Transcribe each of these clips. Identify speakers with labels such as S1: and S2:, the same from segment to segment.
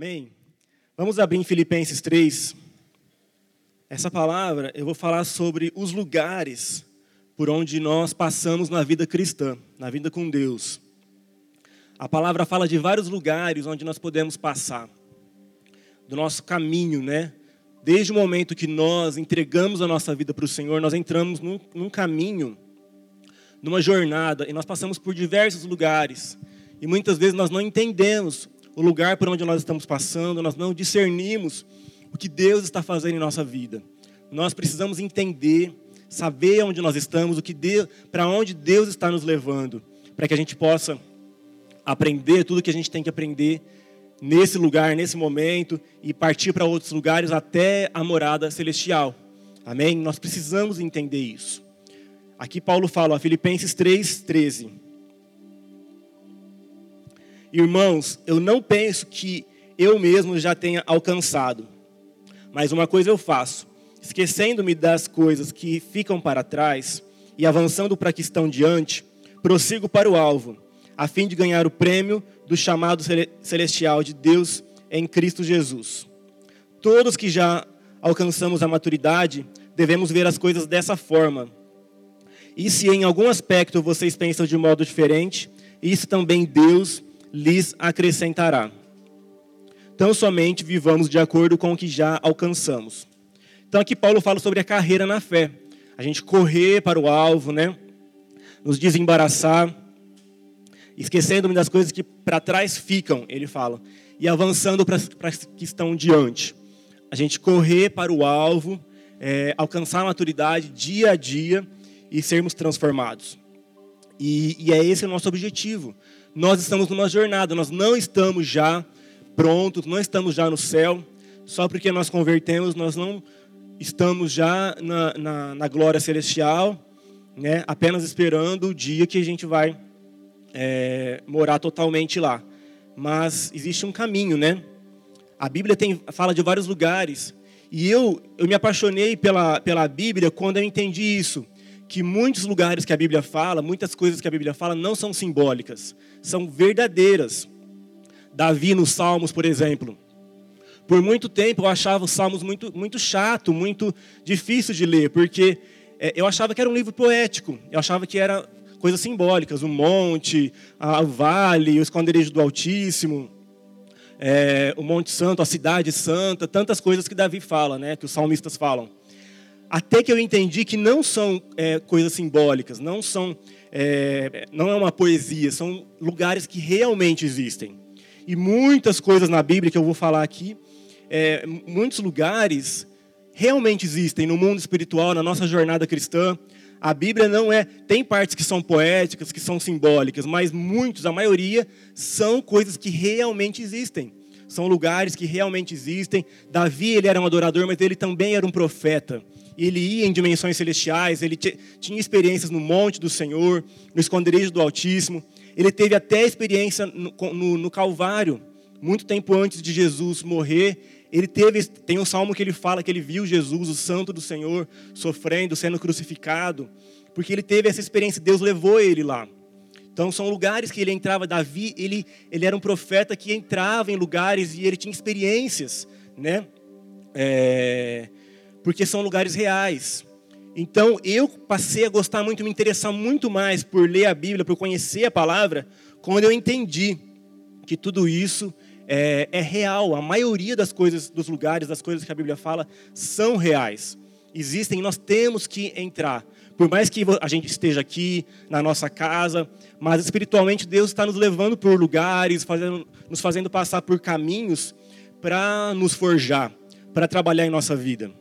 S1: Amém? Vamos abrir em Filipenses 3. Essa palavra eu vou falar sobre os lugares por onde nós passamos na vida cristã, na vida com Deus. A palavra fala de vários lugares onde nós podemos passar, do nosso caminho, né? Desde o momento que nós entregamos a nossa vida para o Senhor, nós entramos num, num caminho, numa jornada, e nós passamos por diversos lugares. E muitas vezes nós não entendemos o lugar por onde nós estamos passando, nós não discernimos o que Deus está fazendo em nossa vida. Nós precisamos entender saber onde nós estamos, o que para onde Deus está nos levando, para que a gente possa aprender tudo que a gente tem que aprender nesse lugar, nesse momento e partir para outros lugares até a morada celestial. Amém? Nós precisamos entender isso. Aqui Paulo fala, Filipenses 3:13. Irmãos, eu não penso que eu mesmo já tenha alcançado, mas uma coisa eu faço, esquecendo-me das coisas que ficam para trás e avançando para que estão diante, prossigo para o alvo, a fim de ganhar o prêmio do chamado celestial de Deus em Cristo Jesus. Todos que já alcançamos a maturidade, devemos ver as coisas dessa forma. E se em algum aspecto vocês pensam de modo diferente, isso também Deus lhes acrescentará. Tão somente vivamos de acordo com o que já alcançamos. Então aqui Paulo fala sobre a carreira na fé. A gente correr para o alvo, né? Nos desembaraçar, esquecendo-me das coisas que para trás ficam, ele fala, e avançando para as que estão diante. A gente correr para o alvo, é, alcançar a maturidade dia a dia e sermos transformados. E, e é esse o nosso objetivo. Nós estamos numa jornada, nós não estamos já prontos, não estamos já no céu. Só porque nós convertemos, nós não estamos já na, na, na, glória celestial, né, apenas esperando o dia que a gente vai é, morar totalmente lá. Mas existe um caminho, né? A Bíblia tem, fala de vários lugares. E eu, eu me apaixonei pela, pela Bíblia quando eu entendi isso. Que muitos lugares que a Bíblia fala, muitas coisas que a Bíblia fala, não são simbólicas, são verdadeiras. Davi nos Salmos, por exemplo, por muito tempo eu achava os Salmos muito, muito chato, muito difícil de ler, porque é, eu achava que era um livro poético, eu achava que era coisas simbólicas, o monte, a, o vale, o esconderijo do Altíssimo, é, o Monte Santo, a cidade santa, tantas coisas que Davi fala, né, que os salmistas falam. Até que eu entendi que não são é, coisas simbólicas, não são, é, não é uma poesia, são lugares que realmente existem. E muitas coisas na Bíblia que eu vou falar aqui é, muitos lugares realmente existem no mundo espiritual, na nossa jornada cristã. A Bíblia não é. Tem partes que são poéticas, que são simbólicas, mas muitos, a maioria, são coisas que realmente existem. São lugares que realmente existem. Davi, ele era um adorador, mas ele também era um profeta. Ele ia em dimensões celestiais, ele tinha experiências no monte do Senhor, no esconderijo do Altíssimo. Ele teve até experiência no, no, no Calvário, muito tempo antes de Jesus morrer ele teve, tem um salmo que ele fala que ele viu Jesus, o santo do Senhor, sofrendo, sendo crucificado, porque ele teve essa experiência, Deus levou ele lá. Então são lugares que ele entrava, Davi, ele, ele era um profeta que entrava em lugares e ele tinha experiências, né? É, porque são lugares reais. Então eu passei a gostar muito, me interessar muito mais por ler a Bíblia, por conhecer a palavra, quando eu entendi que tudo isso é, é real. A maioria das coisas, dos lugares, das coisas que a Bíblia fala, são reais. Existem, nós temos que entrar. Por mais que a gente esteja aqui, na nossa casa, mas espiritualmente Deus está nos levando por lugares, fazendo, nos fazendo passar por caminhos para nos forjar, para trabalhar em nossa vida.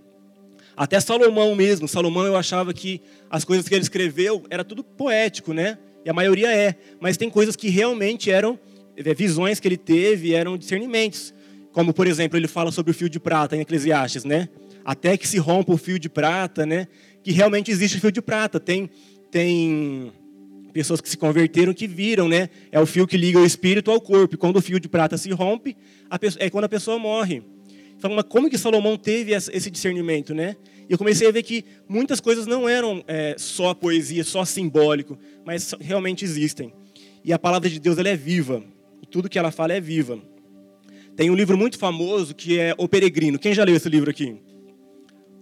S1: Até Salomão mesmo, Salomão eu achava que as coisas que ele escreveu era tudo poético, né? E a maioria é, mas tem coisas que realmente eram é, visões que ele teve eram discernimentos. Como, por exemplo, ele fala sobre o fio de prata em Eclesiastes, né? Até que se rompa o fio de prata, né? Que realmente existe o fio de prata. Tem, tem pessoas que se converteram que viram, né? É o fio que liga o espírito ao corpo. E quando o fio de prata se rompe, pessoa, é quando a pessoa morre. Então, mas como que Salomão teve esse discernimento, né? E eu comecei a ver que muitas coisas não eram é, só poesia, só simbólico, mas realmente existem. E a palavra de Deus ela é viva tudo que ela fala é viva. Tem um livro muito famoso que é O Peregrino. Quem já leu esse livro aqui?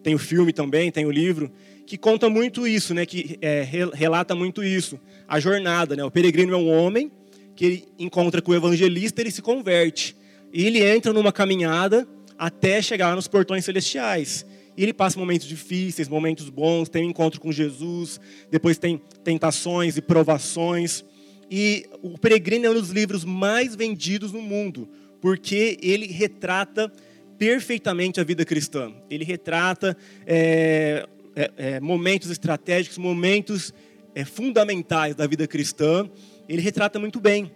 S1: Tem o filme também, tem o livro que conta muito isso, né? Que é, relata muito isso, a jornada, né? O peregrino é um homem que ele encontra com o evangelista, ele se converte e ele entra numa caminhada até chegar nos portões celestiais. E ele passa momentos difíceis, momentos bons, tem um encontro com Jesus, depois tem tentações e provações. E o Peregrino é um dos livros mais vendidos no mundo, porque ele retrata perfeitamente a vida cristã. Ele retrata é, é, é, momentos estratégicos, momentos é, fundamentais da vida cristã. Ele retrata muito bem.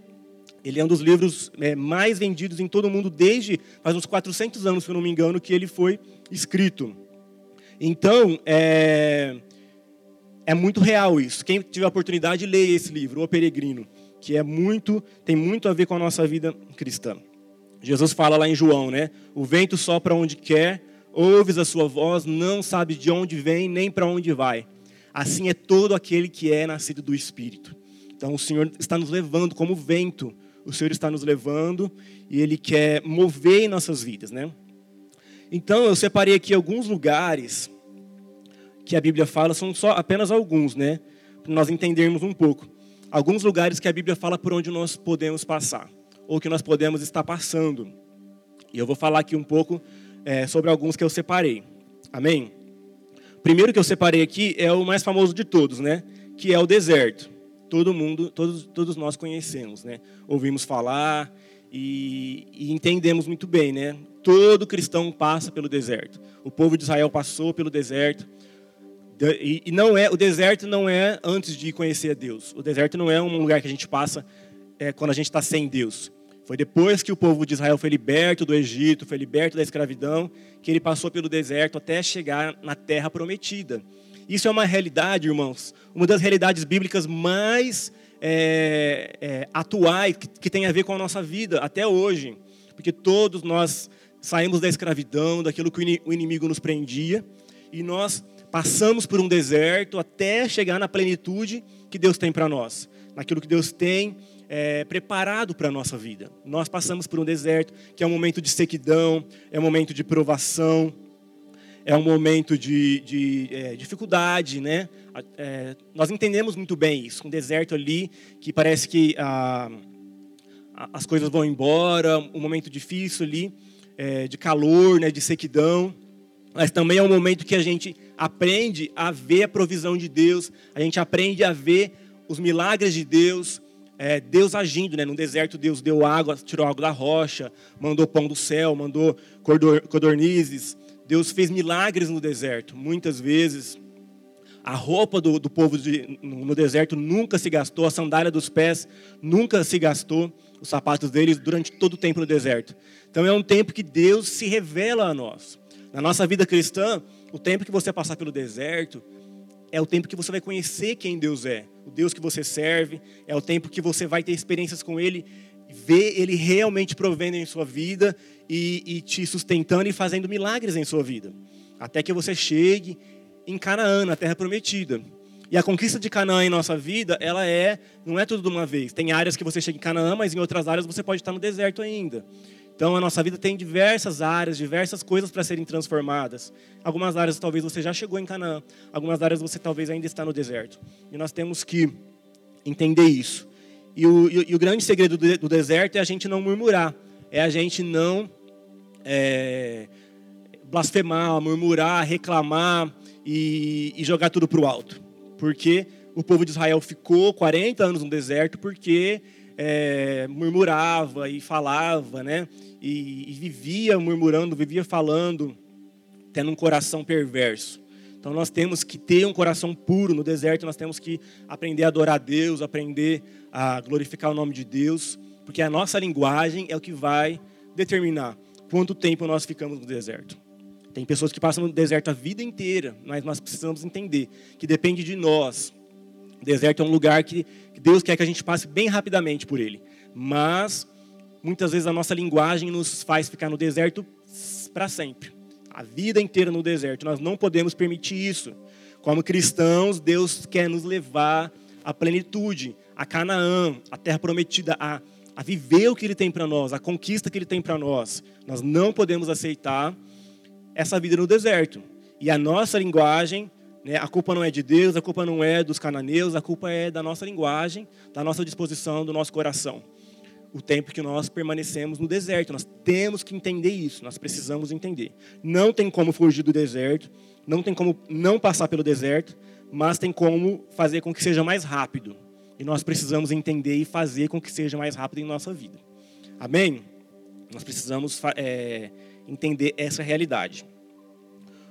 S1: Ele é um dos livros é, mais vendidos em todo o mundo desde faz uns 400 anos, se eu não me engano, que ele foi escrito. Então, é, é muito real isso. Quem tiver oportunidade, leia esse livro, O Peregrino, que é muito, tem muito a ver com a nossa vida cristã. Jesus fala lá em João, né? O vento sopra onde quer, ouves a sua voz, não sabes de onde vem nem para onde vai. Assim é todo aquele que é nascido do Espírito. Então o Senhor está nos levando como vento. O Senhor está nos levando e Ele quer mover em nossas vidas, né? Então eu separei aqui alguns lugares que a Bíblia fala, são só apenas alguns, né? Para nós entendermos um pouco. Alguns lugares que a Bíblia fala por onde nós podemos passar, ou que nós podemos estar passando. E eu vou falar aqui um pouco é, sobre alguns que eu separei. Amém? Primeiro que eu separei aqui é o mais famoso de todos, né? Que é o deserto. Todo mundo, todos, todos nós conhecemos, né? Ouvimos falar e, e entendemos muito bem, né? Todo cristão passa pelo deserto. O povo de Israel passou pelo deserto. E, e não é o deserto não é antes de conhecer a Deus. O deserto não é um lugar que a gente passa é, quando a gente está sem Deus. Foi depois que o povo de Israel foi liberto do Egito, foi liberto da escravidão, que ele passou pelo deserto até chegar na terra prometida. Isso é uma realidade, irmãos, uma das realidades bíblicas mais é, é, atuais, que, que tem a ver com a nossa vida até hoje. Porque todos nós saímos da escravidão, daquilo que o inimigo nos prendia, e nós passamos por um deserto até chegar na plenitude que Deus tem para nós, naquilo que Deus tem é, preparado para a nossa vida. Nós passamos por um deserto, que é um momento de sequidão, é um momento de provação, é um momento de, de é, dificuldade, né? É, nós entendemos muito bem isso, um deserto ali que parece que a, a, as coisas vão embora, um momento difícil ali, é, de calor, né, de sequidão, mas também é um momento que a gente aprende a ver a provisão de Deus, a gente aprende a ver os milagres de Deus, é, Deus agindo, né? No deserto, Deus deu água, tirou água da rocha, mandou pão do céu, mandou codornizes. Deus fez milagres no deserto. Muitas vezes, a roupa do, do povo de, no deserto nunca se gastou, a sandália dos pés nunca se gastou, os sapatos deles durante todo o tempo no deserto. Então é um tempo que Deus se revela a nós. Na nossa vida cristã, o tempo que você passar pelo deserto, é o tempo que você vai conhecer quem Deus é, o Deus que você serve, é o tempo que você vai ter experiências com Ele, ver Ele realmente provendo em sua vida e, e te sustentando e fazendo milagres em sua vida, até que você chegue em Canaã, na Terra Prometida. E a conquista de Canaã em nossa vida, ela é, não é tudo de uma vez. Tem áreas que você chega em Canaã, mas em outras áreas você pode estar no deserto ainda. Então a nossa vida tem diversas áreas, diversas coisas para serem transformadas. Algumas áreas talvez você já chegou em Canaã, algumas áreas você talvez ainda está no deserto. E nós temos que entender isso. E o, e o grande segredo do, do, deserto é a gente não murmurar, é a gente não é, blasfemar, murmurar, reclamar e, e jogar tudo para o alto. Porque o povo de Israel ficou 40 anos no deserto porque é, murmurava e falava, né? E, e, vivia murmurando, vivia falando, tendo um coração perverso. Então nós temos que ter um coração puro no deserto, nós temos que aprender a adorar a Deus, aprender a glorificar o nome de Deus, porque a nossa linguagem é o que vai determinar quanto tempo nós ficamos no deserto. Tem pessoas que passam no deserto a vida inteira, mas nós precisamos entender que depende de nós o deserto é um lugar que Deus quer que a gente passe bem rapidamente por ele. Mas muitas vezes a nossa linguagem nos faz ficar no deserto para sempre. A vida inteira no deserto. Nós não podemos permitir isso. Como cristãos, Deus quer nos levar à plenitude, a Canaã, a terra prometida, a, a viver o que Ele tem para nós, a conquista que Ele tem para nós. Nós não podemos aceitar essa vida no deserto. E a nossa linguagem, né, a culpa não é de Deus, a culpa não é dos cananeus, a culpa é da nossa linguagem, da nossa disposição, do nosso coração. O tempo que nós permanecemos no deserto, nós temos que entender isso, nós precisamos entender. Não tem como fugir do deserto, não tem como não passar pelo deserto, mas tem como fazer com que seja mais rápido. E nós precisamos entender e fazer com que seja mais rápido em nossa vida. Amém? Nós precisamos é, entender essa realidade.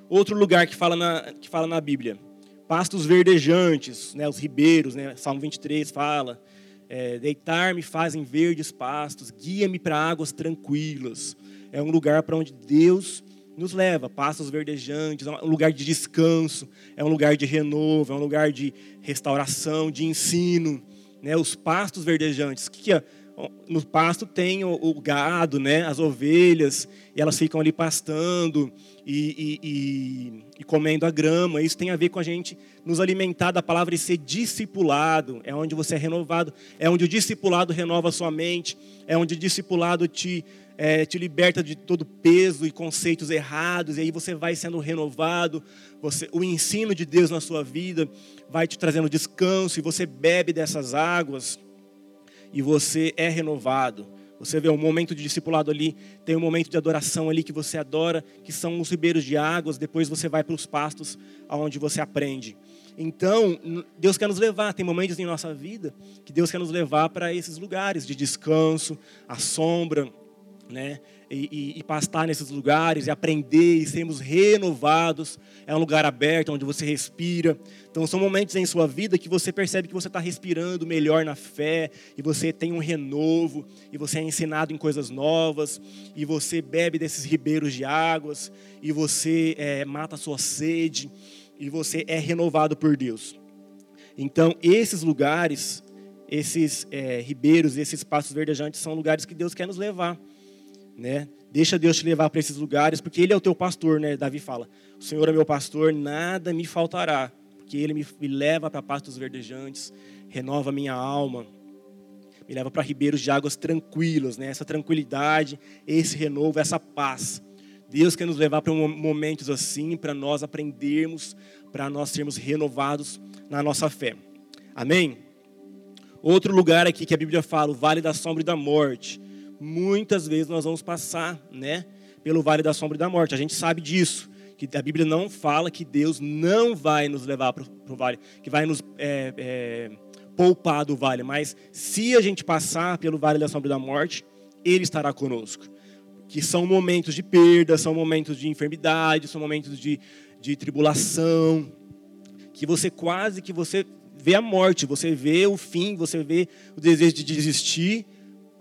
S1: Outro lugar que fala na, que fala na Bíblia, pastos verdejantes, né, os ribeiros, né, Salmo 23 fala, é, deitar-me fazem verdes pastos, guia-me para águas tranquilas. É um lugar para onde Deus nos leva, pastos verdejantes, é um lugar de descanso, é um lugar de renovo, é um lugar de restauração, de ensino. Né? Os pastos verdejantes, que, que é? no pasto tem o, o, gado, né, as ovelhas, e elas ficam ali pastando e, e, e, e, comendo a grama. Isso tem a ver com a gente nos alimentar da palavra e ser discipulado. É onde você é renovado, é onde o discipulado renova a sua mente, é onde o discipulado te, é, te liberta de todo peso e conceitos errados, e aí você vai sendo renovado. Você, o ensino de Deus na sua vida vai te trazendo descanso, e você bebe dessas águas e você é renovado. Você vê um momento de discipulado ali, tem um momento de adoração ali que você adora, que são os ribeiros de águas, depois você vai para os pastos aonde você aprende. Então, Deus quer nos levar, tem momentos em nossa vida que Deus quer nos levar para esses lugares de descanso, a sombra, né? E, e, e, pastar nesses lugares, e aprender, e sermos renovados. É um lugar aberto, onde você respira. Então, são momentos em sua vida que você percebe que você está respirando melhor na fé, e você tem um renovo, e você é ensinado em coisas novas, e você bebe desses ribeiros de águas, e você é, mata a sua sede, e você é renovado por Deus. Então, esses lugares, esses é, ribeiros, esses passos verdejantes, são lugares que Deus quer nos levar né? Deixa Deus te levar para esses lugares, porque Ele é o teu pastor, né? Davi fala: O Senhor é meu pastor, nada me faltará, porque Ele me, leva para pastos verdejantes, renova minha alma, me leva para ribeiros de águas tranquilos, né? Essa tranquilidade, esse renovo, essa paz. Deus quer nos levar para momentos assim, para nós aprendermos, para nós sermos renovados na nossa fé. Amém? Outro lugar aqui que a Bíblia fala, o vale da sombra e da morte muitas vezes nós vamos passar, né, pelo vale da sombra e da morte. A gente sabe disso, que a Bíblia não fala que Deus não vai nos levar para o vale, que vai nos é, é, poupar do vale, mas se a gente passar pelo vale da sombra e da morte, Ele estará conosco. Que são momentos de perda, são momentos de enfermidade, são momentos de, de tribulação, que você quase que você vê a morte, você vê o fim, você vê o desejo de desistir,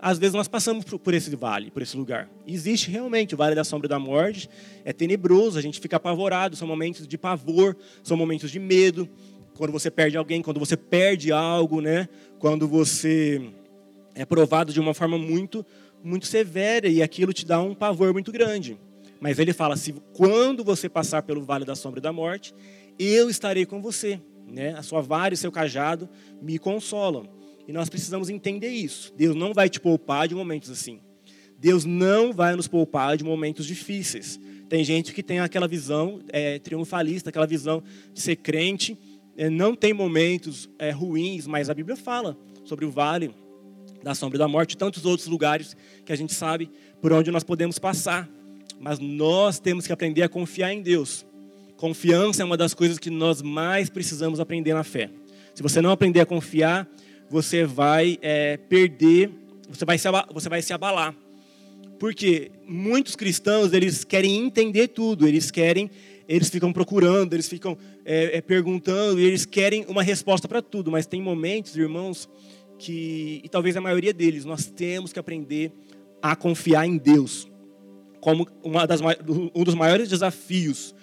S1: às vezes nós passamos por esse vale, por esse lugar. Existe realmente o vale da sombra da morte, é tenebroso, a gente fica apavorado, são momentos de pavor, são momentos de medo, quando você perde alguém, quando você perde algo, né? Quando você é provado de uma forma muito muito severa e aquilo te dá um pavor muito grande. Mas ele fala: se quando você passar pelo vale da sombra da morte, eu estarei com você, né? A sua vara e seu cajado me consolam. E nós precisamos entender isso. Deus não vai te poupar de momentos assim. Deus não vai nos poupar de momentos difíceis. Tem gente que tem aquela visão é, triunfalista, aquela visão de ser crente. É, não tem momentos é, ruins, mas a Bíblia fala sobre o vale da sombra da morte, tantos outros lugares que a gente sabe por onde nós podemos passar. Mas nós temos que aprender a confiar em Deus. Confiança é uma das coisas que nós mais precisamos aprender na fé. Se você não aprender a confiar, você vai é, perder, você vai, se, você vai se abalar. Porque muitos cristãos, eles querem entender tudo, eles querem, eles ficam procurando, eles ficam é, é, perguntando, eles querem uma resposta para tudo, mas tem momentos, irmãos, que, e talvez a maioria deles, nós temos que aprender a confiar em Deus. Como uma das, um dos maiores desafios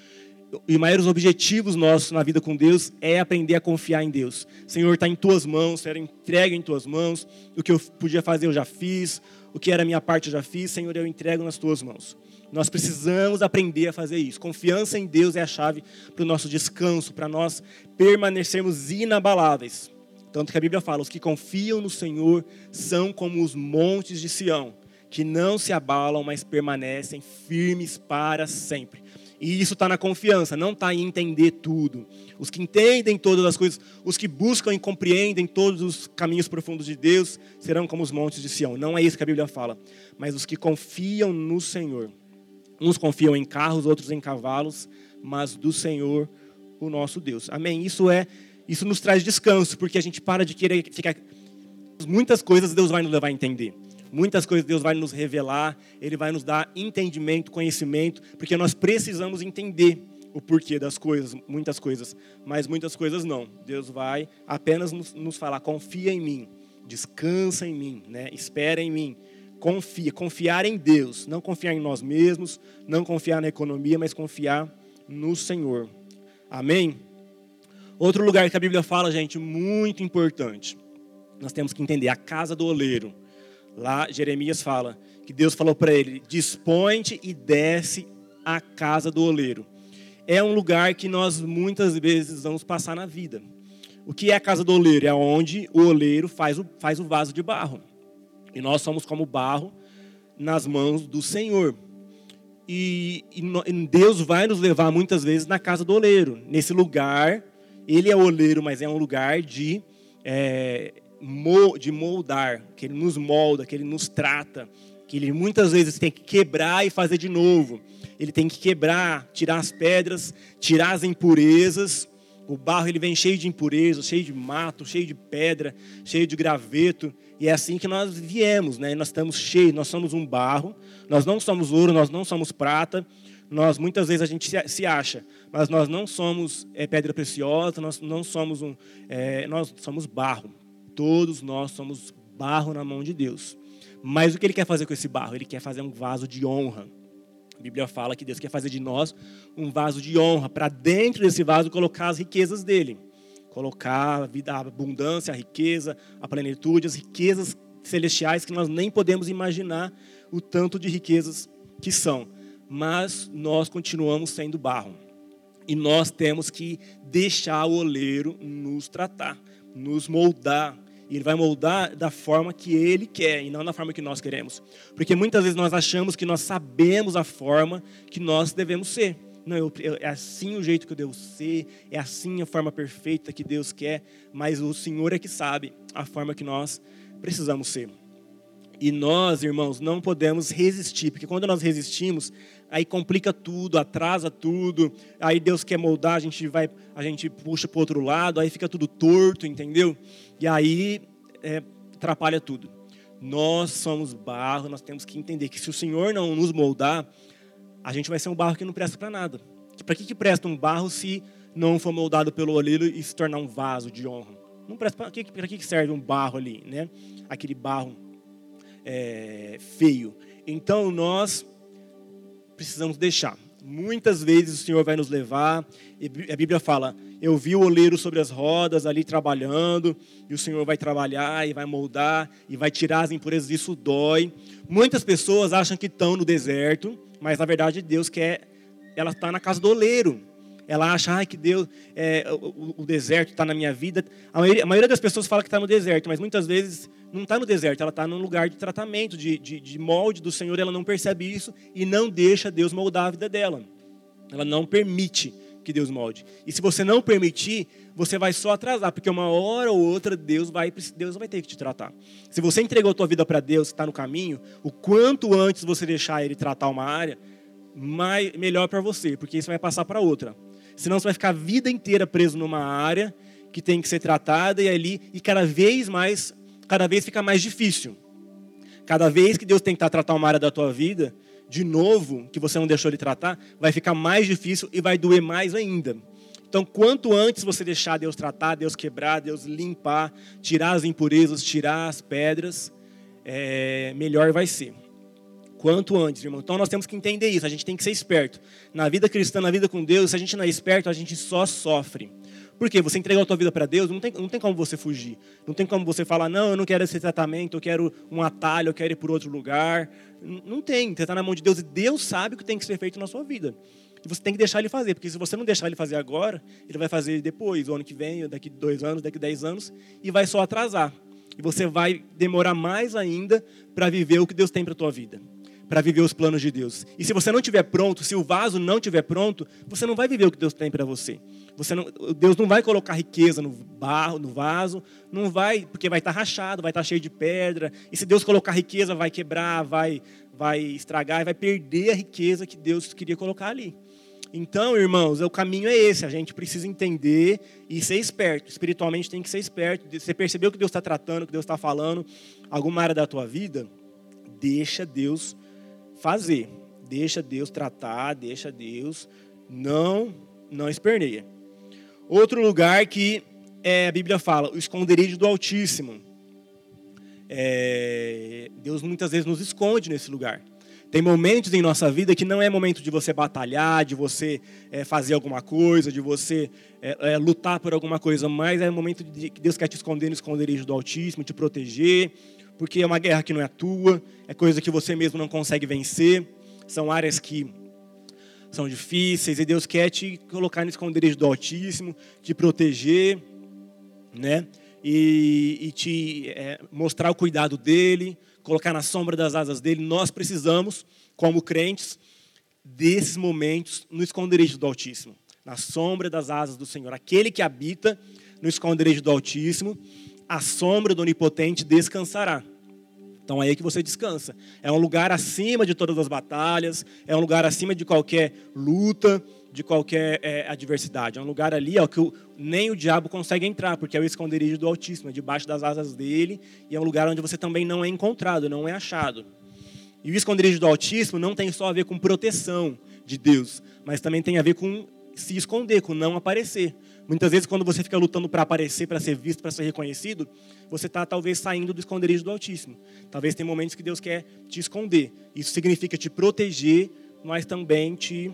S1: e maiores objetivos nossos na vida com Deus é aprender a confiar em Deus. Senhor, está em tuas mãos, Senhor, entrega em tuas mãos. O que eu podia fazer eu já fiz, o que era minha parte eu já fiz, Senhor, eu entrego nas tuas mãos. Nós precisamos aprender a fazer isso. Confiança em Deus é a chave para o nosso descanso, para nós permanecermos inabaláveis. Tanto que a Bíblia fala: os que confiam no Senhor são como os montes de Sião, que não se abalam, mas permanecem firmes para sempre. E isso está na confiança, não está em entender tudo. Os que entendem todas as coisas, os que buscam e compreendem todos os caminhos profundos de Deus, serão como os montes de Sião. Não é isso que a Bíblia fala. Mas os que confiam no Senhor. Uns confiam em carros, outros em cavalos, mas do Senhor, o nosso Deus. Amém? Isso é, isso nos traz descanso, porque a gente para de querer ficar. Muitas coisas Deus vai nos levar a entender. Muitas coisas Deus vai nos revelar, Ele vai nos dar entendimento, conhecimento, porque nós precisamos entender o porquê das coisas, muitas coisas, mas muitas coisas não. Deus vai apenas nos, nos falar: confia em mim, descansa em mim, né? espera em mim, confia. Confiar em Deus, não confiar em nós mesmos, não confiar na economia, mas confiar no Senhor. Amém? Outro lugar que a Bíblia fala, gente, muito importante. Nós temos que entender a casa do oleiro. Lá, Jeremias fala que Deus falou para ele: dispõe-te e desce à casa do oleiro. É um lugar que nós muitas vezes vamos passar na vida. O que é a casa do oleiro? É onde o oleiro faz o, faz o vaso de barro. E nós somos como barro nas mãos do Senhor. E, e, Deus vai nos levar muitas vezes na casa do oleiro. Nesse lugar, ele é oleiro, mas é um lugar de é, de moldar, que ele nos molda, que ele nos trata, que ele muitas vezes tem que quebrar e fazer de novo. Ele tem que quebrar, tirar as pedras, tirar as impurezas. O barro ele vem cheio de impurezas, cheio de mato, cheio de pedra, cheio de graveto. E é assim que nós viemos, né? Nós estamos cheios, nós somos um barro, nós não somos ouro, nós não somos prata. Nós muitas vezes a gente se acha, mas nós não somos é, pedra preciosa, nós não somos um, é, nós somos barro. Todos nós somos barro na mão de Deus. Mas o que ele quer fazer com esse barro? Ele quer fazer um vaso de honra. A Bíblia fala que Deus quer fazer de nós um vaso de honra, para dentro desse vaso colocar as riquezas dele. Colocar a vida, a abundância, a riqueza, a plenitude, as riquezas celestiais que nós nem podemos imaginar o tanto de riquezas que são. Mas nós continuamos sendo barro. E nós temos que deixar o oleiro nos tratar, nos moldar, e ele vai moldar da forma que ele quer e não da forma que nós queremos. Porque muitas vezes nós achamos que nós sabemos a forma que nós devemos ser. Não, eu, eu, é assim o jeito que eu devo ser, é assim a forma perfeita que Deus quer, mas o Senhor é que sabe a forma que nós precisamos ser. E nós, irmãos, não podemos resistir, porque quando nós resistimos, aí complica tudo, atrasa tudo. Aí Deus quer moldar, a gente vai, a gente puxa para outro lado, aí fica tudo torto, entendeu? E aí é, atrapalha tudo. Nós somos barro, nós temos que entender que se o Senhor não nos moldar, a gente vai ser um barro que não presta para nada. Para que, que presta um barro se não for moldado pelo oleiro e se tornar um vaso de honra? Não presta para que, que serve um barro ali, né? Aquele barro é, feio. Então nós precisamos deixar. Muitas vezes o Senhor vai nos levar, e a Bíblia fala: Eu vi o oleiro sobre as rodas ali trabalhando, e o Senhor vai trabalhar e vai moldar e vai tirar as impurezas, isso dói. Muitas pessoas acham que estão no deserto, mas na verdade Deus quer, ela está na casa do oleiro. Ela acha ah, que Deus, é, o, o, deserto está na minha vida. A maioria, a maioria, das pessoas fala que está no deserto, mas muitas vezes não está no deserto, ela está num lugar de tratamento, de, de, de molde do Senhor, ela não percebe isso e não deixa Deus moldar a vida dela. Ela não permite que Deus molde. E se você não permitir, você vai só atrasar, porque uma hora ou outra Deus vai, Deus vai ter que te tratar. Se você entregou a tua vida para Deus, está no caminho, o quanto antes você deixar Ele tratar uma área, mais, melhor para você, porque isso vai passar para outra. Senão você vai ficar a vida inteira preso numa área que tem que ser tratada e ali e cada vez mais, cada vez fica mais difícil. Cada vez que Deus tentar tratar uma área da tua vida, de novo, que você não deixou ele tratar, vai ficar mais difícil e vai doer mais ainda. Então, quanto antes você deixar Deus tratar, Deus quebrar, Deus limpar, tirar as impurezas, tirar as pedras, é, melhor vai ser quanto antes, irmão. Então nós temos que entender isso, a gente tem que ser esperto. Na vida cristã, na vida com Deus, se a gente não é esperto, a gente só sofre. Por quê? Você entregou a tua vida para Deus, não tem, não tem como você fugir. Não tem como você falar, não, eu não quero esse tratamento, eu quero um atalho, eu quero ir por outro lugar. Não tem, você está na mão de Deus e Deus sabe o que tem que ser feito na sua vida. E você tem que deixar ele fazer, porque se você não deixar ele fazer agora, ele vai fazer depois, o ano que vem, daqui dois anos, daqui dez anos, e vai só atrasar. E você vai demorar mais ainda para viver o que Deus tem para a tua vida para viver os planos de Deus. E se você não estiver pronto, se o vaso não estiver pronto, você não vai viver o que Deus tem para você. Você não, Deus não vai colocar riqueza no barro, no vaso, não vai, porque vai estar tá rachado, vai estar tá cheio de pedra. E se Deus colocar riqueza, vai quebrar, vai, vai estragar, vai perder a riqueza que Deus queria colocar ali. Então, irmãos, o caminho é esse. A gente precisa entender e ser esperto. Espiritualmente tem que ser esperto. Você percebeu que Deus está tratando, que Deus está falando, alguma área da tua vida? Deixa Deus fazer. Deixa Deus tratar, deixa Deus. Não, não esperneia. Outro lugar que é, a Bíblia fala, o esconderijo do Altíssimo. É, Deus muitas vezes nos esconde nesse lugar. Tem momentos em nossa vida que não é momento de você batalhar, de você é, fazer alguma coisa, de você é, é, lutar por alguma coisa, mas é momento de que Deus quer te esconder no esconderijo do Altíssimo, te proteger, porque é uma guerra que não é tua, é coisa que você mesmo não consegue vencer, são áreas que são difíceis e Deus quer te colocar no esconderijo do Altíssimo, te proteger, né? E, e te é, mostrar o cuidado dele, colocar na sombra das asas dele. Nós precisamos, como crentes, desses momentos no esconderijo do Altíssimo, na sombra das asas do Senhor. Aquele que habita no esconderijo do Altíssimo a sombra do Onipotente descansará. Então é aí que você descansa. É um lugar acima de todas as batalhas, é um lugar acima de qualquer luta, de qualquer é, adversidade. É um lugar ali ó, que o, nem o diabo consegue entrar, porque é o esconderijo do Altíssimo, é debaixo das asas dele, e é um lugar onde você também não é encontrado, não é achado. E o esconderijo do Altíssimo não tem só a ver com proteção de Deus, mas também tem a ver com se esconder, com não aparecer. Muitas vezes, quando você fica lutando para aparecer, para ser visto, para ser reconhecido, você está talvez saindo do esconderijo do Altíssimo. Talvez tem momentos que Deus quer te esconder. Isso significa te proteger, mas também te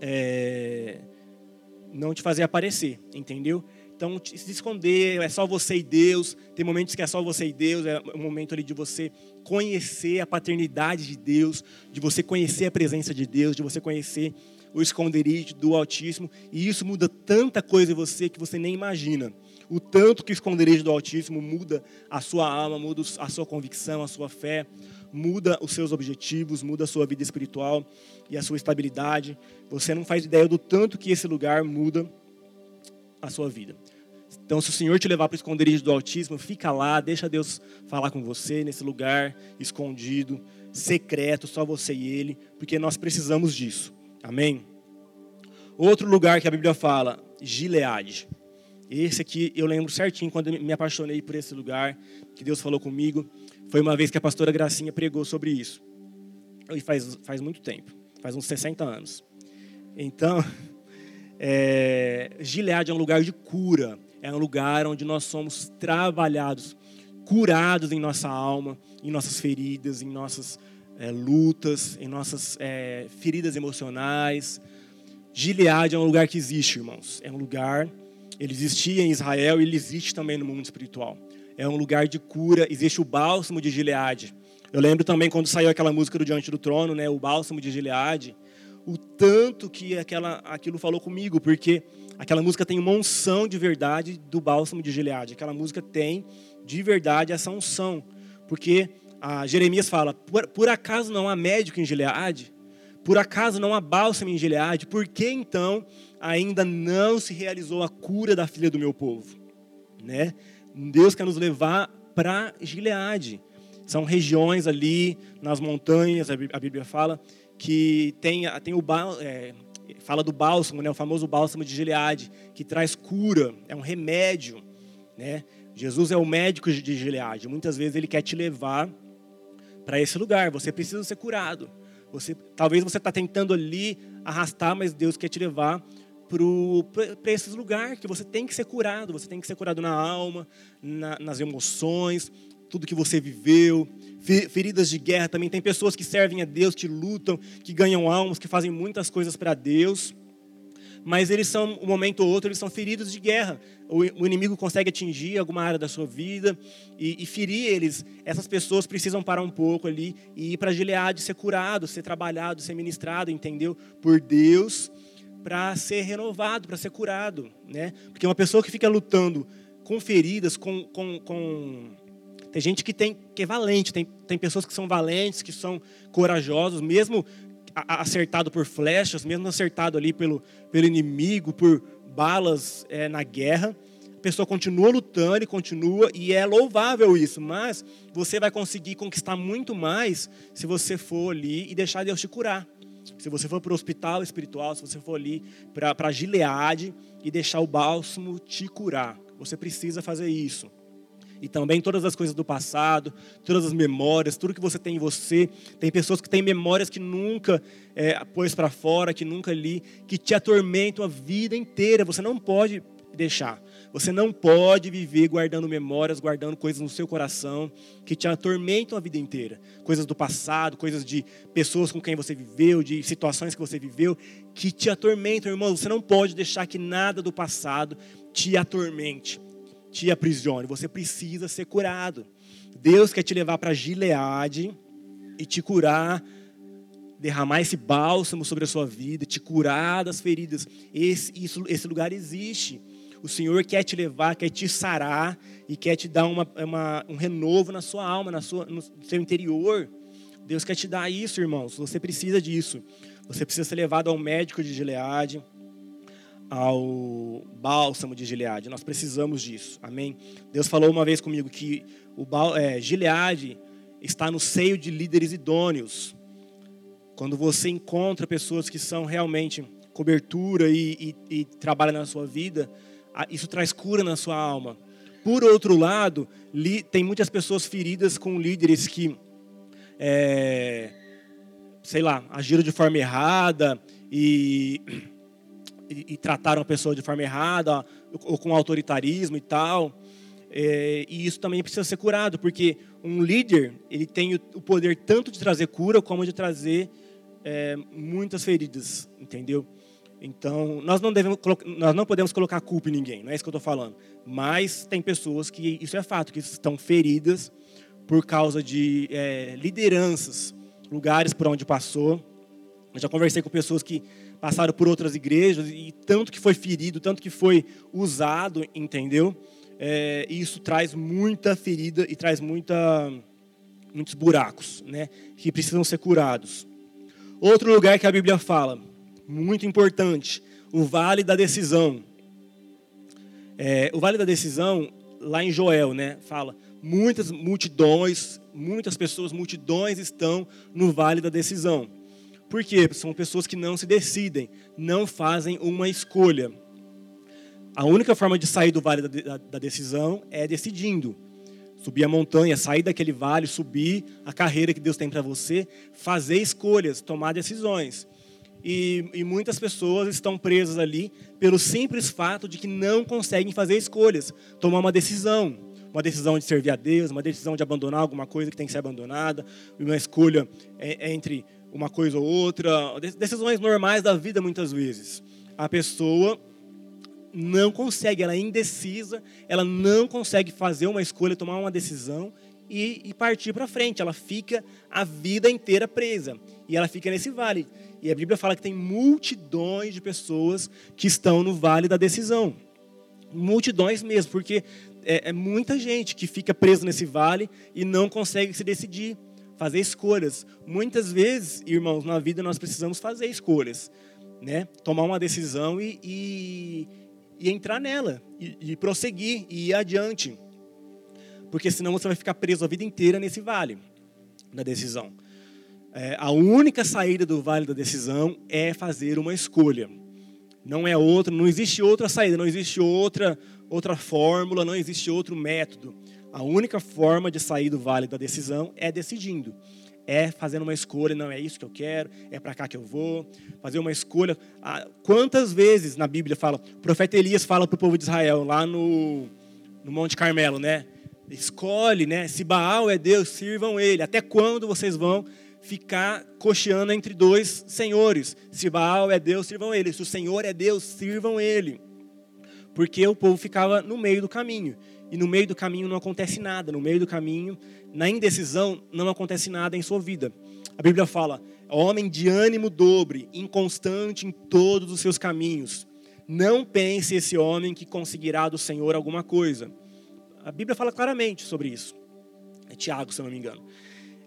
S1: é, não te fazer aparecer, entendeu? Então, se esconder é só você e Deus. Tem momentos que é só você e Deus. É um momento ali de você conhecer a paternidade de Deus, de você conhecer a presença de Deus, de você conhecer o esconderijo do Altíssimo, e isso muda tanta coisa em você que você nem imagina. O tanto que o esconderijo do Altíssimo muda a sua alma, muda a sua convicção, a sua fé, muda os seus objetivos, muda a sua vida espiritual e a sua estabilidade. Você não faz ideia do tanto que esse lugar muda a sua vida. Então, se o Senhor te levar para o esconderijo do Altíssimo, fica lá, deixa Deus falar com você nesse lugar escondido, secreto, só você e Ele, porque nós precisamos disso. Amém? Outro lugar que a Bíblia fala, Gileade. Esse aqui eu lembro certinho quando me apaixonei por esse lugar, que Deus falou comigo. Foi uma vez que a pastora Gracinha pregou sobre isso. E faz, faz muito tempo, faz uns 60 anos. Então, é, Gileade é um lugar de cura, é um lugar onde nós somos trabalhados, curados em nossa alma, em nossas feridas, em nossas é, lutas, em nossas é, feridas emocionais. Gileade é um lugar que existe, irmãos. É um lugar, ele existia em Israel e ele existe também no mundo espiritual. É um lugar de cura, existe o bálsamo de Gileade. Eu lembro também quando saiu aquela música do Diante do Trono, né, o bálsamo de Gileade, o tanto que aquela, aquilo falou comigo, porque aquela música tem uma unção de verdade do bálsamo de Gileade. Aquela música tem de verdade essa unção, porque a Jeremias fala: por, por, acaso não há médico em Gileade? Por acaso não há bálsamo em Gileade? Por que então ainda não se realizou a cura da filha do meu povo? Né? Deus quer nos levar para Gileade. São regiões ali nas montanhas, a Bíblia fala, que tem, tem o é, fala do bálsamo, né, o famoso bálsamo de Gileade, que traz cura, é um remédio. Né? Jesus é o médico de Gileade. Muitas vezes ele quer te levar para esse lugar. Você precisa ser curado. Você, talvez você está tentando ali arrastar, mas Deus quer te levar para esse lugar que você tem que ser curado. Você tem que ser curado na alma, na, nas emoções, tudo que você viveu, feridas de guerra também. Tem pessoas que servem a Deus, que lutam, que ganham almas, que fazem muitas coisas para Deus. Mas eles são, um momento ou outro, eles são feridos de guerra. O, inimigo consegue atingir alguma área da sua vida e, e, ferir eles. Essas pessoas precisam parar um pouco ali e ir para Gileade ser curado, ser trabalhado, ser ministrado, entendeu? Por Deus, para ser renovado, para ser curado, né? Porque uma pessoa que fica lutando com feridas, com, com, com... tem gente que tem que é valente, tem, tem pessoas que são valentes, que são corajosos, mesmo acertado por flechas, mesmo acertado ali pelo, pelo inimigo, por balas é, na guerra, a pessoa continua lutando e continua, e é louvável isso, mas você vai conseguir conquistar muito mais se você for ali e deixar Deus te curar. Se você for para o hospital espiritual, se você for ali para Gileade e deixar o bálsamo te curar, você precisa fazer isso e também todas as coisas do passado, todas as memórias, tudo que você tem em você. Tem pessoas que têm memórias que nunca é, pôs para fora, que nunca li, que te atormentam a vida inteira. Você não pode deixar. Você não pode viver guardando memórias, guardando coisas no seu coração que te atormentam a vida inteira. Coisas do passado, coisas de pessoas com quem você viveu, de situações que você viveu, que te atormentam, irmão. Você não pode deixar que nada do passado te atormente te aprisione, você precisa ser curado. Deus quer te levar para Gileade e te curar, derramar esse bálsamo sobre a sua vida, te curar das feridas. Esse, isso, esse lugar existe. O Senhor quer te levar, quer te sarar e quer te dar uma, uma, um renovo na sua alma, na sua, no seu interior. Deus quer te dar isso, irmãos. Você precisa disso. Você precisa ser levado ao médico de Gileade ao bálsamo de Gileade. Nós precisamos disso. Amém? Deus falou uma vez comigo que o é, Gileade está no seio de líderes idôneos. Quando você encontra pessoas que são realmente cobertura e, e, e trabalham na sua vida, isso traz cura na sua alma. Por outro lado, li, tem muitas pessoas feridas com líderes que, é, sei lá, agiram de forma errada e e, trataram a pessoa de forma errada, ou com autoritarismo e tal. É, e isso também precisa ser curado, porque um líder ele tem o, o poder tanto de trazer cura como de trazer é, muitas feridas, entendeu? Então nós não devemos nós não podemos colocar culpa em ninguém, não é isso que eu estou falando. Mas tem pessoas que isso é fato que estão feridas por causa de é, lideranças, lugares por onde passou. Eu já conversei com pessoas que passaram por outras igrejas e tanto que foi ferido, tanto que foi usado, entendeu? É, isso traz muita ferida e traz muita, muitos buracos, né? Que precisam ser curados. Outro lugar que a Bíblia fala, muito importante, o vale da decisão. É, o vale da decisão, lá em Joel, né? Fala, muitas multidões, muitas pessoas, multidões estão no vale da decisão. Por quê? São pessoas que não se decidem, não fazem uma escolha. A única forma de sair do vale da, decisão é decidindo. Subir a montanha, sair daquele vale, subir a carreira que Deus tem para você, fazer escolhas, tomar decisões. E, e, muitas pessoas estão presas ali pelo simples fato de que não conseguem fazer escolhas, tomar uma decisão. Uma decisão de servir a Deus, uma decisão de abandonar alguma coisa que tem que ser abandonada, uma escolha é, é entre uma coisa ou outra, decisões normais da vida muitas vezes. A pessoa não consegue, ela é indecisa, ela não consegue fazer uma escolha, tomar uma decisão e, e partir para frente. Ela fica a vida inteira presa e ela fica nesse vale. E a Bíblia fala que tem multidões de pessoas que estão no vale da decisão. Multidões mesmo, porque é, é muita gente que fica presa nesse vale e não consegue se decidir fazer escolhas. Muitas vezes, irmãos, na vida nós precisamos fazer escolhas, né? Tomar uma decisão e, e, e entrar nela, e, e prosseguir, e ir adiante. Porque senão você vai ficar preso a vida inteira nesse vale da decisão. É, a única saída do vale da decisão é fazer uma escolha. Não é outra, não existe outra saída, não existe outra outra fórmula, não existe outro método. A única forma de sair do vale da decisão é decidindo. É fazendo uma escolha, não é isso que eu quero, é para cá que eu vou. Fazer uma escolha. Quantas vezes na Bíblia fala, o profeta Elias fala para o povo de Israel, lá no, no Monte Carmelo, né? Escolhe, né? Se Baal é Deus, sirvam ele. Até quando vocês vão ficar cocheando entre dois senhores. Se Baal é Deus, sirvam ele. Se o Senhor é Deus, sirvam ele. Porque o povo ficava no meio do caminho. E no meio do caminho não acontece nada. No meio do caminho, na indecisão, não acontece nada em sua vida. A Bíblia fala: homem de ânimo dobre, inconstante em todos os seus caminhos. Não pense esse homem que conseguirá do Senhor alguma coisa. A Bíblia fala claramente sobre isso. É Tiago, se eu não me engano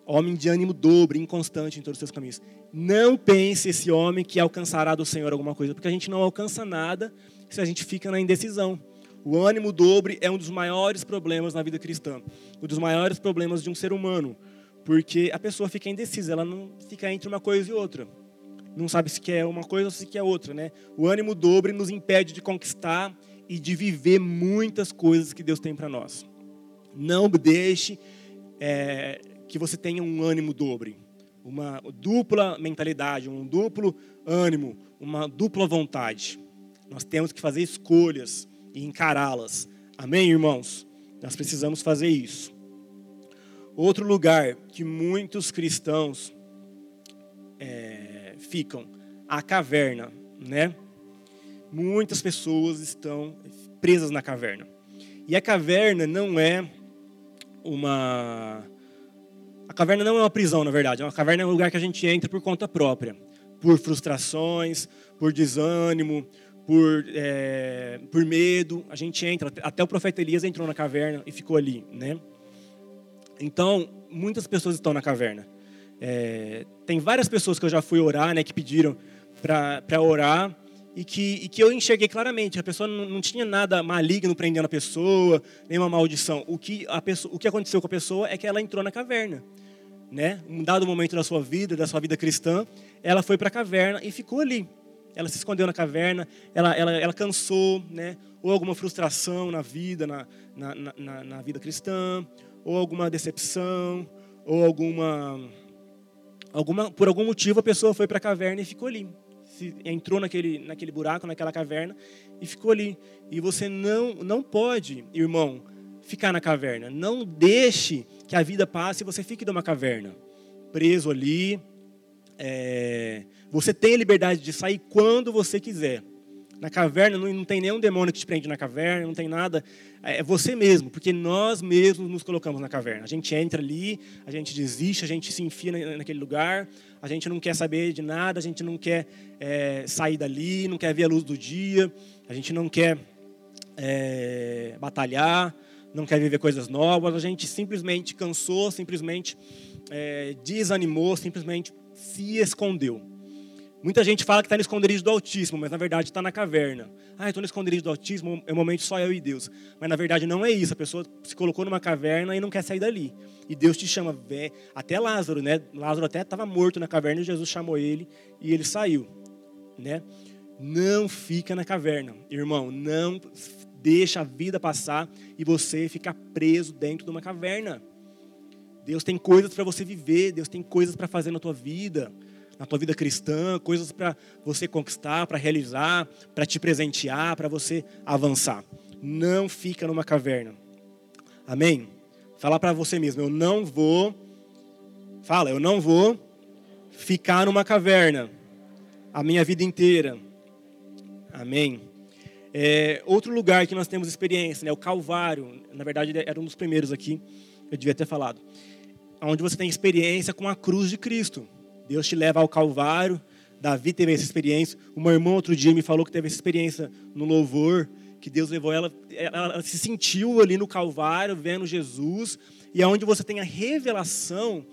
S1: homem de ânimo dobre, inconstante em todos os seus caminhos. Não pense esse homem que alcançará do Senhor alguma coisa, porque a gente não alcança nada se a gente fica na indecisão. O ânimo dobre é um dos maiores problemas na vida cristã, um dos maiores problemas de um ser humano, porque a pessoa fica indecisa, ela não fica entre uma coisa e outra. Não sabe se quer uma coisa ou se quer outra, né? O ânimo dobre nos impede de conquistar e de viver muitas coisas que Deus tem para nós. Não deixe é, que você tenha um ânimo dobre, uma dupla mentalidade, um duplo ânimo, uma dupla vontade. Nós temos que fazer escolhas e encará-las. Amém, irmãos? Nós precisamos fazer isso. Outro lugar que muitos cristãos é, ficam, a caverna, né? Muitas pessoas estão presas na caverna. E a caverna não é uma a caverna não é uma prisão, na verdade. A caverna é um lugar que a gente entra por conta própria. Por frustrações, por desânimo, por, é, por medo. A gente entra. Até o profeta Elias entrou na caverna e ficou ali, né? Então, muitas pessoas estão na caverna. É, tem várias pessoas que eu já fui orar, né, que pediram para orar e que, e que eu enxerguei claramente. A pessoa não, não, tinha nada maligno prendendo a pessoa, nenhuma maldição. O que, a pessoa, o que aconteceu com a pessoa é que ela entrou na caverna. Né? Um dado momento da sua vida, da sua vida cristã, ela foi para a caverna e ficou ali. Ela se escondeu na caverna, ela, ela, ela cansou, né? ou alguma frustração na vida, na, na, na, na vida cristã, ou alguma decepção, ou alguma, alguma. Por algum motivo a pessoa foi para a caverna e ficou ali entrou naquele, naquele buraco, naquela caverna e ficou ali. E você não, não pode, irmão, ficar na caverna. Não deixe que a vida passe e você fique numa caverna, preso ali. É, você tem a liberdade de sair quando você quiser. Na caverna não, não tem nenhum demônio que te prende na caverna, não tem nada. É, é você mesmo, porque nós mesmos nos colocamos na caverna. A gente entra ali, a gente desiste, a gente se enfia naquele lugar, a gente não quer saber de nada, a gente não quer é, sair dali, não quer ver a luz do dia, a gente não quer é, batalhar, não quer viver coisas novas, a gente simplesmente cansou, simplesmente é, desanimou, simplesmente se escondeu. Muita gente fala que está no esconderijo do autismo, mas na verdade está na caverna. Ah, estou no esconderijo do autismo, é um momento só eu e Deus. Mas na verdade não é isso. A pessoa se colocou numa caverna e não quer sair dali. E Deus te chama. Até Lázaro, né? Lázaro até estava morto na caverna e Jesus chamou ele e ele saiu, né? Não fica na caverna, irmão. Não deixa a vida passar e você ficar preso dentro de uma caverna. Deus tem coisas para você viver. Deus tem coisas para fazer na tua vida na tua vida cristã, coisas para você conquistar, para realizar, para te presentear, para você avançar. Não fica numa caverna. Amém? Fala para você mesmo, eu não vou Fala, eu não vou ficar numa caverna a minha vida inteira. Amém. É, outro lugar que nós temos experiência, né, o Calvário. Na verdade, era um dos primeiros aqui, eu devia ter falado. Onde você tem experiência com a cruz de Cristo. Deus te leva ao Calvário. Davi teve essa experiência. Uma irmã outro dia me falou que teve essa experiência no louvor, que Deus levou ela, ela, ela se sentiu ali no Calvário, vendo Jesus, e é onde você tem a revelação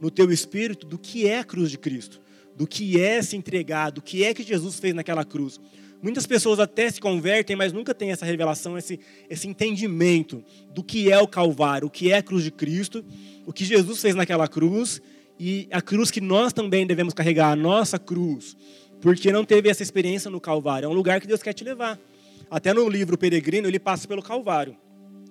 S1: no teu espírito do que é a cruz de Cristo, do que é se entregar, do que é que Jesus fez naquela cruz. Muitas pessoas até se convertem, mas nunca têm essa revelação, esse, esse entendimento do que é o Calvário, o que é a cruz de Cristo, o que Jesus fez naquela cruz e a cruz que nós também devemos carregar, a nossa cruz, porque não teve essa experiência no Calvário. É um lugar que Deus quer te levar. Até no livro Peregrino, ele passa pelo Calvário.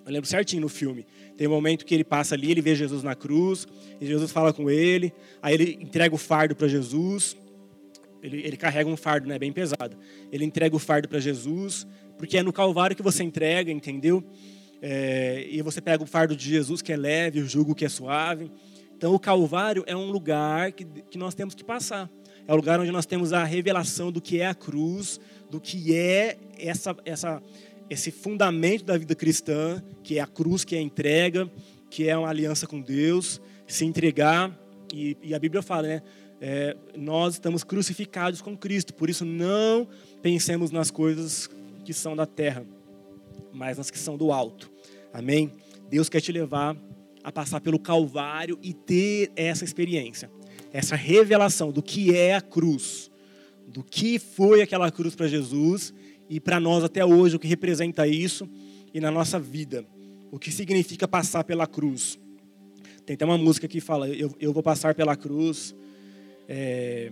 S1: Eu lembro certinho no filme. Tem um momento que ele passa ali, ele vê Jesus na cruz, e Jesus fala com ele, aí ele entrega o fardo para Jesus. Ele, ele, carrega um fardo, né, bem pesado. Ele entrega o fardo para Jesus, porque é no Calvário que você entrega, entendeu? É, e você pega o fardo de Jesus que é leve, o jugo que é suave. Então, o Calvário é um lugar que, que nós temos que passar. É o lugar onde nós temos a revelação do que é a cruz, do que é essa, essa, esse fundamento da vida cristã, que é a cruz, que é a entrega, que é uma aliança com Deus, se entregar. E, e a Bíblia fala, né? É, nós estamos crucificados com Cristo, por isso não pensemos nas coisas que são da terra, mas nas que são do alto. Amém? Deus quer te levar a passar pelo Calvário e ter essa experiência, essa revelação do que é a cruz, do que foi aquela cruz para Jesus e para nós até hoje, o que representa isso e na nossa vida, o que significa passar pela cruz. Tem até uma música que fala: Eu, eu vou passar pela cruz. É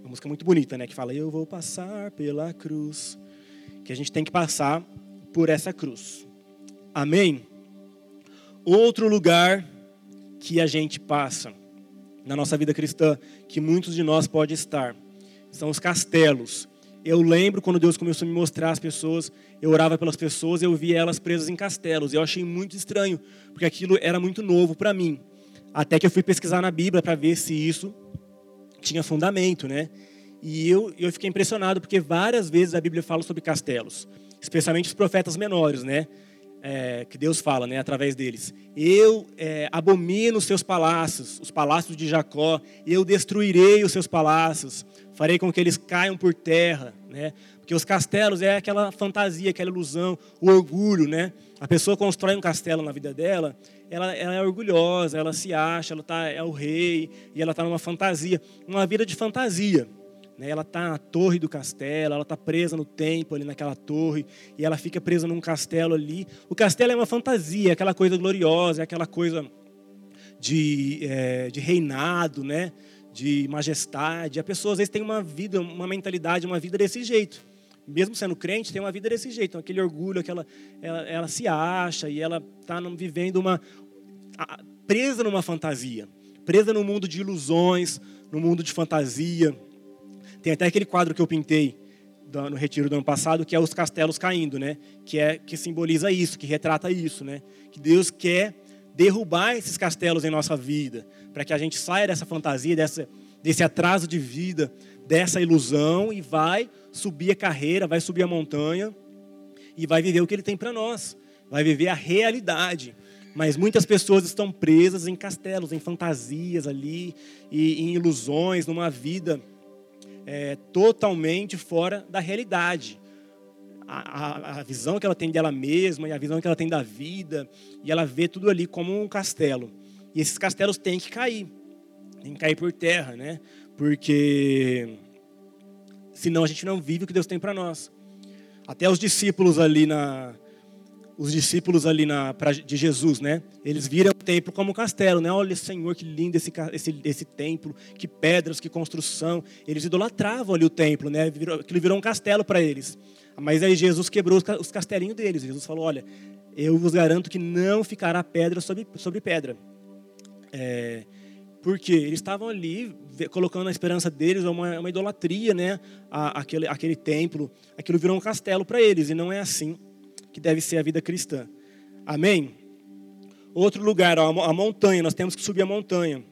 S1: uma música muito bonita, né? Que fala: Eu vou passar pela cruz. Que a gente tem que passar por essa cruz. Amém? Outro lugar que a gente passa na nossa vida cristã, que muitos de nós pode estar, são os castelos. Eu lembro quando Deus começou a me mostrar as pessoas, eu orava pelas pessoas, eu via elas presas em castelos. Eu achei muito estranho, porque aquilo era muito novo para mim. Até que eu fui pesquisar na Bíblia para ver se isso tinha fundamento, né? E eu, eu fiquei impressionado, porque várias vezes a Bíblia fala sobre castelos, especialmente os profetas menores, né? É, que Deus fala, né, através deles. Eu é, abomino os seus palácios, os palácios de Jacó. Eu destruirei os seus palácios. Farei com que eles caiam por terra, né? Porque os castelos é aquela fantasia, aquela ilusão, o orgulho, né? A pessoa constrói um castelo na vida dela, ela, ela é orgulhosa, ela se acha, ela tá, é o rei e ela está numa fantasia, uma vida de fantasia. Né? Ela está na torre do castelo, ela está presa no templo ali naquela torre, e ela fica presa num castelo ali. O castelo é uma fantasia, é aquela coisa gloriosa, é aquela coisa de, é, de reinado, né? de majestade. A pessoa às vezes tem uma vida, uma mentalidade, uma vida desse jeito. Mesmo sendo crente, tem uma vida desse jeito, aquele orgulho, aquela, ela, ela se acha e ela está vivendo uma presa numa fantasia, presa no mundo de ilusões, no mundo de fantasia. Tem até aquele quadro que eu pintei no retiro do ano passado, que é os castelos caindo, né? Que é que simboliza isso, que retrata isso, né? Que Deus quer derrubar esses castelos em nossa vida, para que a gente saia dessa fantasia, dessa, desse atraso de vida, dessa ilusão e vai subir a carreira, vai subir a montanha e vai viver o que ele tem para nós. Vai viver a realidade. Mas muitas pessoas estão presas em castelos, em fantasias ali, e em ilusões, numa vida é, totalmente fora da realidade. A, a, a, visão que ela tem dela mesma e a visão que ela tem da vida, e ela vê tudo ali como um castelo. E esses castelos têm que cair, têm que cair por terra, né? Porque senão a gente não vive o que Deus tem para nós. Até os discípulos ali na, os discípulos ali na, pra, de Jesus, né? Eles viram o templo como um castelo, né? Olha, Senhor, que lindo esse, esse, esse templo, que pedras, que construção. Eles idolatravam ali o templo, né? Virou, aquilo virou um castelo para eles. Mas aí Jesus quebrou os, os castelinhos deles. Jesus falou: Olha, eu vos garanto que não ficará pedra sobre, sobre pedra. É, porque eles estavam ali colocando a esperança deles, uma, uma idolatria, né? A, aquele, aquele templo. Aquilo virou um castelo para eles, e não é assim que deve ser a vida cristã. Amém? Outro lugar, a montanha, nós temos que subir a montanha.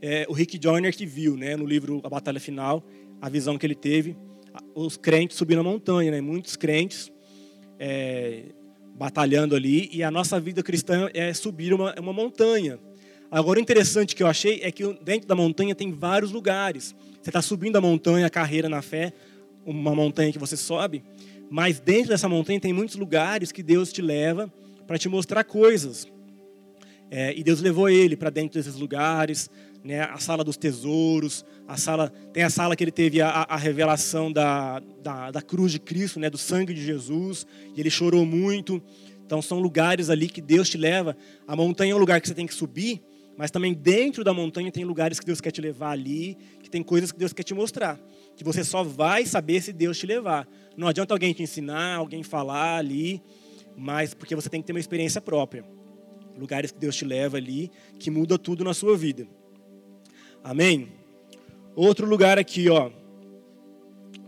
S1: É, o Rick Joyner que viu, né, no livro A Batalha Final, a visão que ele teve, os crentes subindo a montanha, né, muitos crentes é, batalhando ali, e a nossa vida cristã é subir uma, uma montanha. Agora, o interessante que eu achei é que dentro da montanha tem vários lugares. Você está subindo a montanha, a carreira na fé, uma montanha que você sobe, mas dentro dessa montanha tem muitos lugares que Deus te leva para te mostrar coisas. É, e Deus levou ele para dentro desses lugares, né, a sala dos tesouros, a sala tem a sala que ele teve a, a revelação da, da, da, cruz de Cristo, né, do sangue de Jesus, e ele chorou muito. Então são lugares ali que Deus te leva. A montanha é um lugar que você tem que subir, mas também dentro da montanha tem lugares que Deus quer te levar ali, que tem coisas que Deus quer te mostrar, que você só vai saber se Deus te levar. Não adianta alguém te ensinar, alguém falar ali, mas porque você tem que ter uma experiência própria. Lugares que Deus te leva ali, que muda tudo na sua vida. Amém? Outro lugar aqui, ó.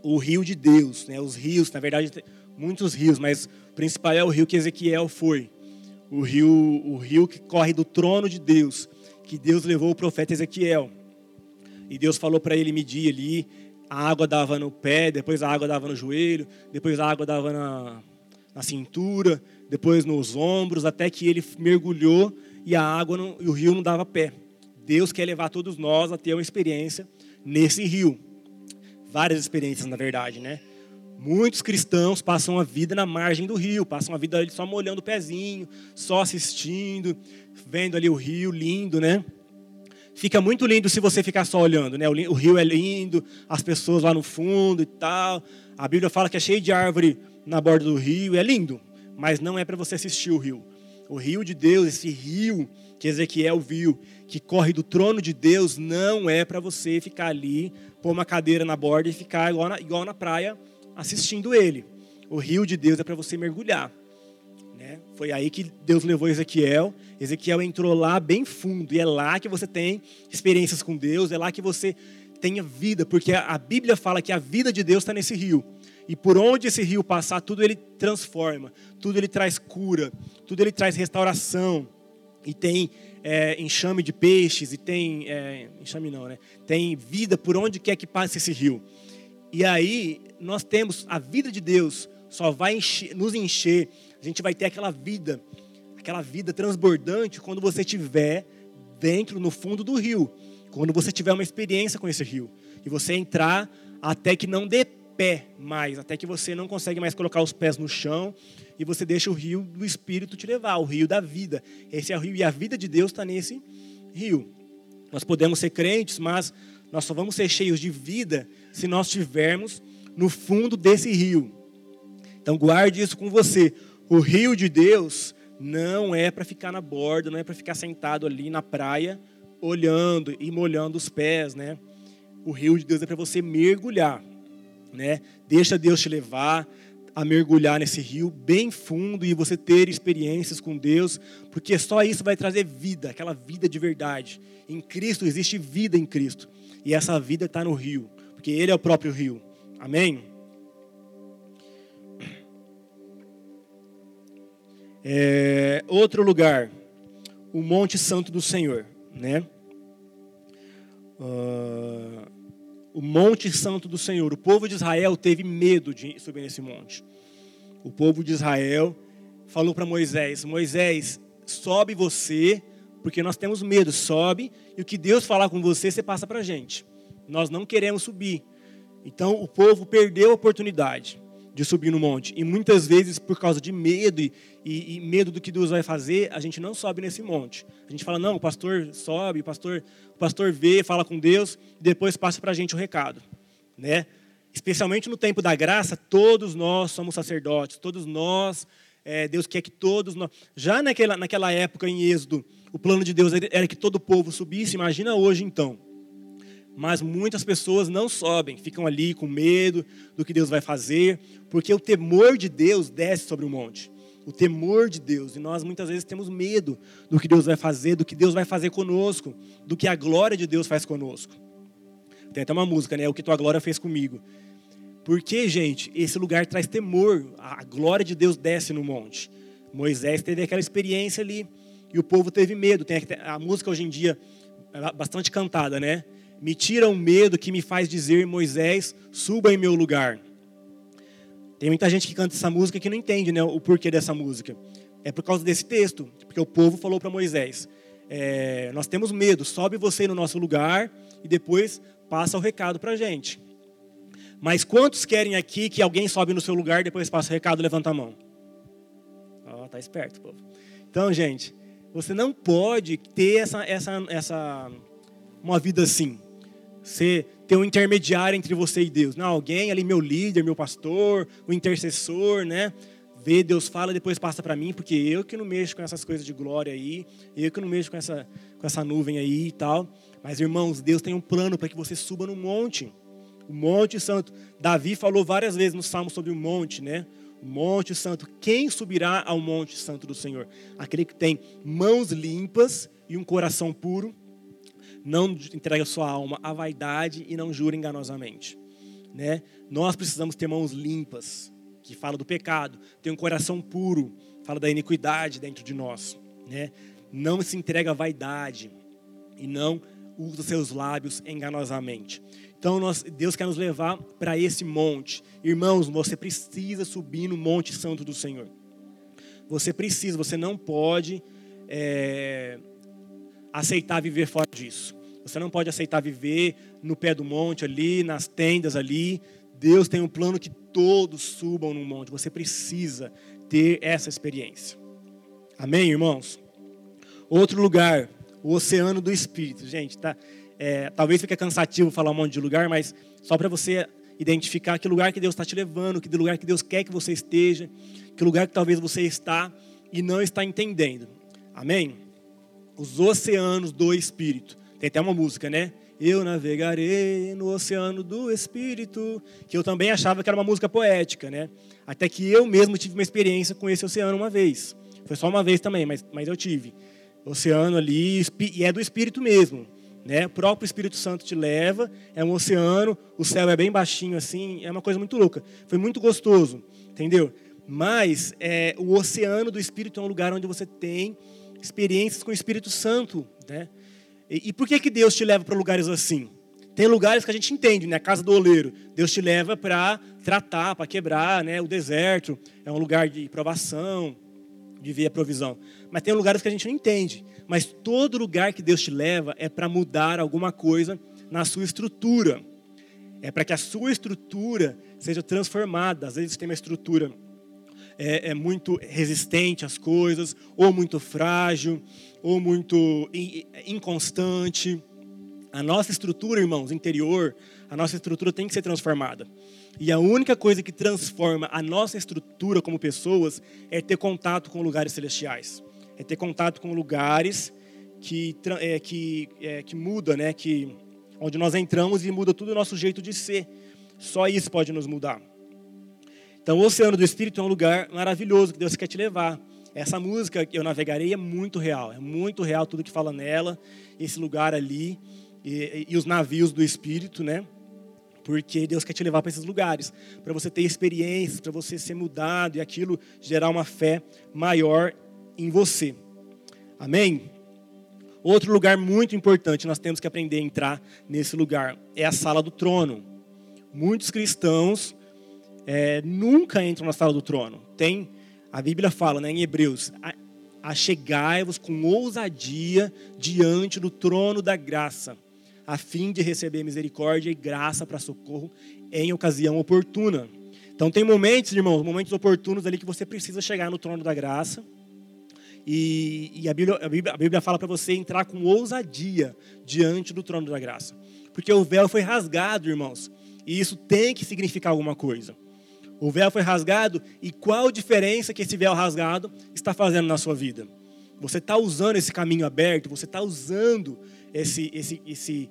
S1: O rio de Deus, né? Os rios, na verdade, muitos rios, mas o principal é o rio que Ezequiel foi. O rio, o rio que corre do trono de Deus, que Deus levou o profeta Ezequiel. E Deus falou para ele medir ali, a água dava no pé, depois a água dava no joelho, depois a água dava na, na cintura, depois nos ombros, até que ele mergulhou e a água não, e o rio não dava pé. Deus quer levar todos nós a ter uma experiência nesse rio. Várias experiências, na verdade, né? Muitos cristãos passam a vida na margem do rio, passam a vida ali só molhando o pezinho, só assistindo, vendo ali o rio lindo, né? Fica muito lindo se você ficar só olhando, né? O rio é lindo, as pessoas lá no fundo e tal. A Bíblia fala que é cheio de árvore na borda do rio, é lindo, mas não é para você assistir o rio. O rio de Deus, esse rio que Ezequiel viu, que corre do trono de Deus, não é para você ficar ali, pôr uma cadeira na borda e ficar igual na, igual na praia assistindo ele. O rio de Deus é para você mergulhar. Foi aí que Deus levou Ezequiel. Ezequiel entrou lá bem fundo. E é lá que você tem experiências com Deus, é lá que você tenha vida, porque a Bíblia fala que a vida de Deus está nesse rio. E por onde esse rio passar, tudo ele transforma, tudo ele traz cura, tudo ele traz restauração. E tem é, enxame de peixes, e tem. É, enxame não, né? Tem vida por onde quer que passe esse rio. E aí, nós temos a vida de Deus, só vai encher, nos encher, a gente vai ter aquela vida, aquela vida transbordante quando você estiver dentro, no fundo do rio, quando você tiver uma experiência com esse rio, e você entrar até que não dê pé mais, até que você não consegue mais colocar os pés no chão, e você deixa o rio do Espírito te levar, o rio da vida. Esse é o rio, e a vida de Deus está nesse rio. Nós podemos ser crentes, mas nós só vamos ser cheios de vida se nós estivermos no fundo desse rio. Então guarde isso com você. O rio de Deus não é para ficar na borda, não é para ficar sentado ali na praia olhando e molhando os pés, né? O rio de Deus é para você mergulhar, né? Deixa Deus te levar a mergulhar nesse rio bem fundo e você ter experiências com Deus, porque só isso vai trazer vida, aquela vida de verdade. Em Cristo existe vida em Cristo. E essa vida está no rio, porque Ele é o próprio rio. Amém? É, outro lugar, o Monte Santo do Senhor, né? Uh, o Monte Santo do Senhor. O povo de Israel teve medo de subir nesse monte. O povo de Israel falou para Moisés: Moisés, sobe você, porque nós temos medo. Sobe e o que Deus falar com você, você passa para a gente. Nós não queremos subir. Então o povo perdeu a oportunidade de subir no monte. E muitas vezes, por causa de medo e, e, e, medo do que Deus vai fazer, a gente não sobe nesse monte. A gente fala, não, o pastor sobe, o pastor, o pastor vê, fala com Deus, e depois passa para a gente o recado. Né? Especialmente no tempo da graça, todos nós somos sacerdotes, todos nós, é, Deus quer que todos nós. Já naquela, naquela época em Êxodo, o plano de Deus era que todo o povo subisse, imagina hoje então mas muitas pessoas não sobem, ficam ali com medo do que Deus vai fazer, porque o temor de Deus desce sobre o monte. O temor de Deus, e nós muitas vezes temos medo do que Deus vai fazer, do que Deus vai fazer conosco, do que a glória de Deus faz conosco. Tem até uma música, né? O que tua glória fez comigo. Porque, gente, esse lugar traz temor, a glória de Deus desce no monte. Moisés teve aquela experiência ali e o povo teve medo. Tem a música hoje em dia é bastante cantada, né? Me tira o medo que me faz dizer, Moisés, suba em meu lugar. Tem muita gente que canta essa música que não entende né, o porquê dessa música. É por causa desse texto, porque o povo falou para Moisés: é, Nós temos medo, sobe você no nosso lugar e depois passa o recado para a gente. Mas quantos querem aqui que alguém sobe no seu lugar e depois passa o recado, levanta a mão? Ó, oh, tá esperto, povo. Então, gente, você não pode ter essa, essa, essa uma vida assim. Você ter um intermediário entre você e Deus. Não, alguém ali, meu líder, meu pastor, o intercessor, né? Vê, Deus fala, depois passa para mim, porque eu que não mexo com essas coisas de glória aí, eu que não mexo com essa, com essa nuvem aí e tal. Mas, irmãos, Deus tem um plano para que você suba no monte. O Monte Santo. Davi falou várias vezes no Salmo sobre o monte, né? O Monte Santo. Quem subirá ao Monte Santo do Senhor? Aquele que tem mãos limpas e um coração puro não entregue a sua alma à vaidade e não jure enganosamente. Né? Nós precisamos ter mãos limpas, que fala do pecado, ter um coração puro, fala da iniquidade dentro de nós. Né? Não se entrega à vaidade. e não usa seus lábios enganosamente. Então nós, Deus quer nos levar para esse monte. Irmãos, você precisa subir no Monte Santo do Senhor. Você precisa, você não pode é, aceitar viver fora disso. Você não pode aceitar viver no pé do monte ali, nas tendas ali. Deus tem um plano que todos subam no monte. Você precisa ter essa experiência. Amém, irmãos? Outro lugar, o oceano do Espírito. Gente, tá, é, talvez fique cansativo falar um monte de lugar, mas só para você identificar que lugar que Deus está te levando, que lugar que Deus quer que você esteja, que lugar que talvez você está e não está entendendo. Amém? Os oceanos do Espírito. Tem até uma música, né? Eu navegarei no oceano do Espírito, que eu também achava que era uma música poética, né? Até que eu mesmo tive uma experiência com esse oceano uma vez. Foi só uma vez também, mas, mas eu tive. Oceano ali, e é do Espírito mesmo. Né? O próprio Espírito Santo te leva, é um oceano, o céu é bem baixinho assim, é uma coisa muito louca. Foi muito gostoso, entendeu? Mas é, o oceano do Espírito é um lugar onde você tem experiências com o Espírito Santo, né? E, e por que, que Deus te leva para lugares assim? Tem lugares que a gente entende, né? A casa do oleiro. Deus te leva para tratar, para quebrar, né? O deserto é um lugar de provação, de ver a provisão. Mas tem lugares que a gente não entende. Mas todo lugar que Deus te leva é para mudar alguma coisa na sua estrutura. É para que a sua estrutura seja transformada. Às vezes tem uma estrutura é, é muito resistente às coisas, ou muito frágil, ou muito inconstante. A nossa estrutura, irmãos, interior, a nossa estrutura tem que ser transformada. E a única coisa que transforma a nossa estrutura como pessoas é ter contato com lugares celestiais. É ter contato com lugares que, é, que, é, que muda, né? Que, onde nós entramos e muda todo o nosso jeito de ser. Só isso pode nos mudar. Então, o Oceano do Espírito é um lugar maravilhoso que Deus quer te levar. Essa música eu navegarei é muito real, é muito real tudo que fala nela, esse lugar ali e, e os navios do Espírito, né? Porque Deus quer te levar para esses lugares, para você ter experiências, para você ser mudado e aquilo gerar uma fé maior em você. Amém? Outro lugar muito importante, nós temos que aprender a entrar nesse lugar, é a sala do trono. Muitos cristãos é, nunca entram na sala do trono. Tem, a Bíblia fala né, em Hebreus, achegai-vos com ousadia diante do trono da graça, a fim de receber misericórdia e graça para socorro em ocasião oportuna. Então tem momentos, irmãos, momentos oportunos ali que você precisa chegar no trono da graça. E, e a, Bíblia, a, Bíblia, a Bíblia fala para você entrar com ousadia diante do trono da graça. Porque o véu foi rasgado, irmãos. E isso tem que significar alguma coisa. O véu foi rasgado e qual diferença que esse véu rasgado está fazendo na sua vida? Você está usando esse caminho aberto, você está usando esse, esse, esse,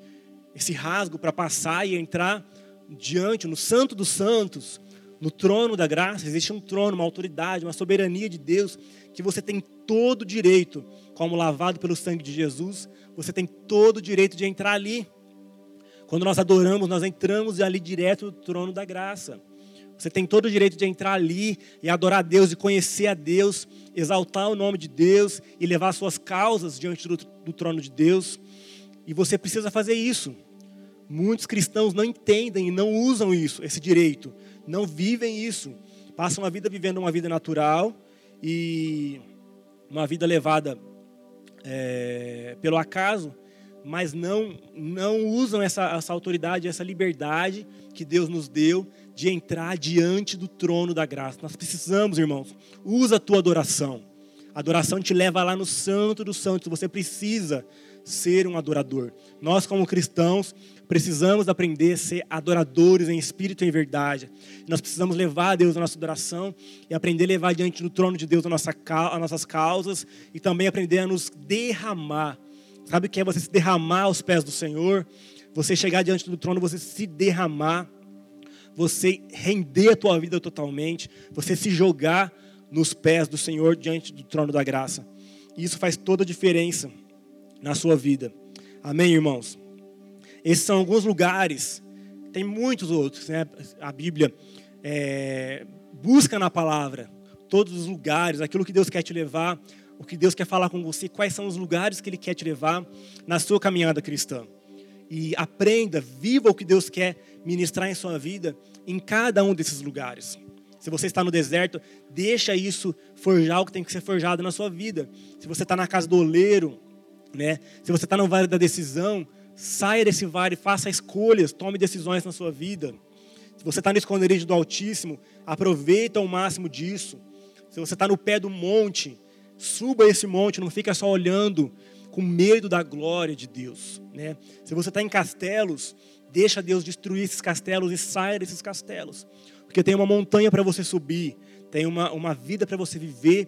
S1: esse rasgo para passar e entrar diante, no Santo dos Santos, no trono da graça. Existe um trono, uma autoridade, uma soberania de Deus que você tem todo o direito, como lavado pelo sangue de Jesus, você tem todo o direito de entrar ali. Quando nós adoramos, nós entramos ali direto no trono da graça. Você tem todo o direito de entrar ali e adorar a Deus e conhecer a Deus, exaltar o nome de Deus e levar suas causas diante do, do trono de Deus. E você precisa fazer isso. Muitos cristãos não entendem e não usam isso, esse direito, não vivem isso. Passam a vida vivendo uma vida natural e uma vida levada é, pelo acaso, mas não, não usam essa, essa autoridade, essa liberdade que Deus nos deu de entrar diante do trono da graça. Nós precisamos, irmãos, usa a tua adoração. A adoração te leva lá no santo dos santos. Você precisa ser um adorador. Nós, como cristãos, precisamos aprender a ser adoradores em espírito e em verdade. Nós precisamos levar a Deus a nossa adoração e aprender a levar diante do trono de Deus a nossa, as nossas causas e também aprender a nos derramar. Sabe o que é você se derramar aos pés do Senhor? Você chegar diante do trono, você se derramar você render a tua vida totalmente, você se jogar nos pés do Senhor diante do trono da graça. E isso faz toda a diferença na sua vida. Amém, irmãos? Esses são alguns lugares, tem muitos outros, né? A Bíblia é, busca na palavra todos os lugares, aquilo que Deus quer te levar, o que Deus quer falar com você, quais são os lugares que Ele quer te levar na sua caminhada cristã. E aprenda, viva o que Deus quer ministrar em sua vida em cada um desses lugares. Se você está no deserto, deixa isso forjar o que tem que ser forjado na sua vida. Se você está na casa do oleiro, né? Se você está no vale da decisão, saia desse vale, faça escolhas, tome decisões na sua vida. Se você está no esconderijo do Altíssimo, aproveita o máximo disso. Se você está no pé do monte, suba esse monte, não fica só olhando com medo da glória de Deus. Né? Se você está em castelos, deixa Deus destruir esses castelos e saia desses castelos. Porque tem uma montanha para você subir, tem uma, uma vida para você viver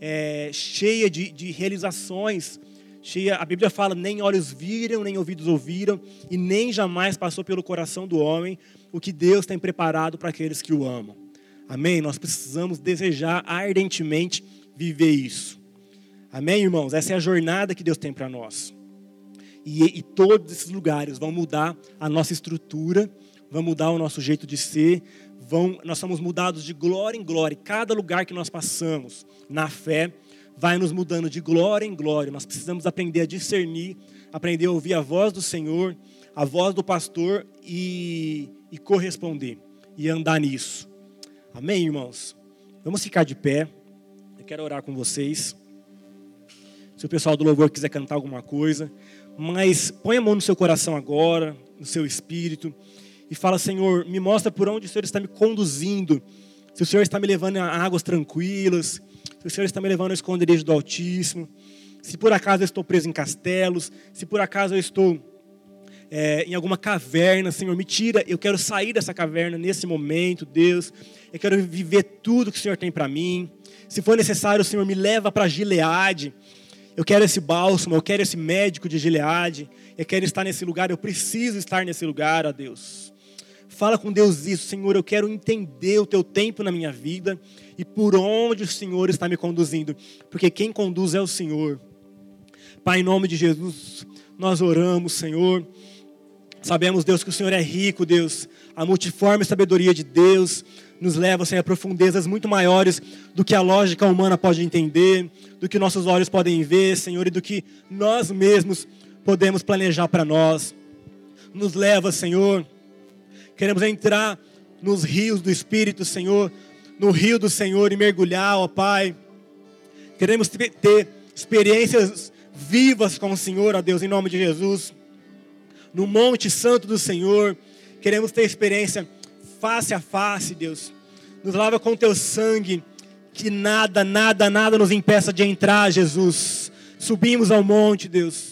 S1: é, cheia de, de realizações. Cheia, a Bíblia fala: nem olhos viram, nem ouvidos ouviram, e nem jamais passou pelo coração do homem o que Deus tem preparado para aqueles que o amam. Amém? Nós precisamos desejar ardentemente viver isso. Amém, irmãos? Essa é a jornada que Deus tem para nós. E, e, todos esses lugares vão mudar a nossa estrutura, vão mudar o nosso jeito de ser, vão, nós somos mudados de glória em glória. Cada lugar que nós passamos na fé vai nos mudando de glória em glória. Nós precisamos aprender a discernir, aprender a ouvir a voz do Senhor, a voz do pastor e, e corresponder e andar nisso. Amém, irmãos? Vamos ficar de pé. Eu quero orar com vocês. Se o pessoal do louvor quiser cantar alguma coisa, mas põe a mão no seu coração agora, no seu espírito e fala: Senhor, me mostra por onde o Senhor está me conduzindo. Se o Senhor está me levando a águas tranquilas, se o Senhor está me levando ao esconderijo do Altíssimo, se por acaso eu estou preso em castelos, se por acaso eu estou é, em alguma caverna, Senhor, me tira, eu quero sair dessa caverna nesse momento, Deus. Eu quero viver tudo que o Senhor tem para mim. Se for necessário, Senhor, me leva para Gileade. Eu quero esse bálsamo, eu quero esse médico de Gileade. Eu quero estar nesse lugar, eu preciso estar nesse lugar, ó Deus. Fala com Deus isso, Senhor. Eu quero entender o teu tempo na minha vida e por onde o Senhor está me conduzindo, porque quem conduz é o Senhor. Pai, em nome de Jesus, nós oramos, Senhor. Sabemos, Deus, que o Senhor é rico, Deus. A multiforme sabedoria de Deus nos leva, Senhor, a profundezas muito maiores do que a lógica humana pode entender, do que nossos olhos podem ver, Senhor, e do que nós mesmos podemos planejar para nós. Nos leva, Senhor, Queremos entrar nos rios do Espírito, Senhor, no rio do Senhor e mergulhar, ó Pai. Queremos ter experiências vivas com o Senhor, ó Deus, em nome de Jesus. No Monte Santo do Senhor, queremos ter experiência face a face, Deus. Nos lava com teu sangue, que nada, nada, nada nos impeça de entrar, Jesus. Subimos ao monte, Deus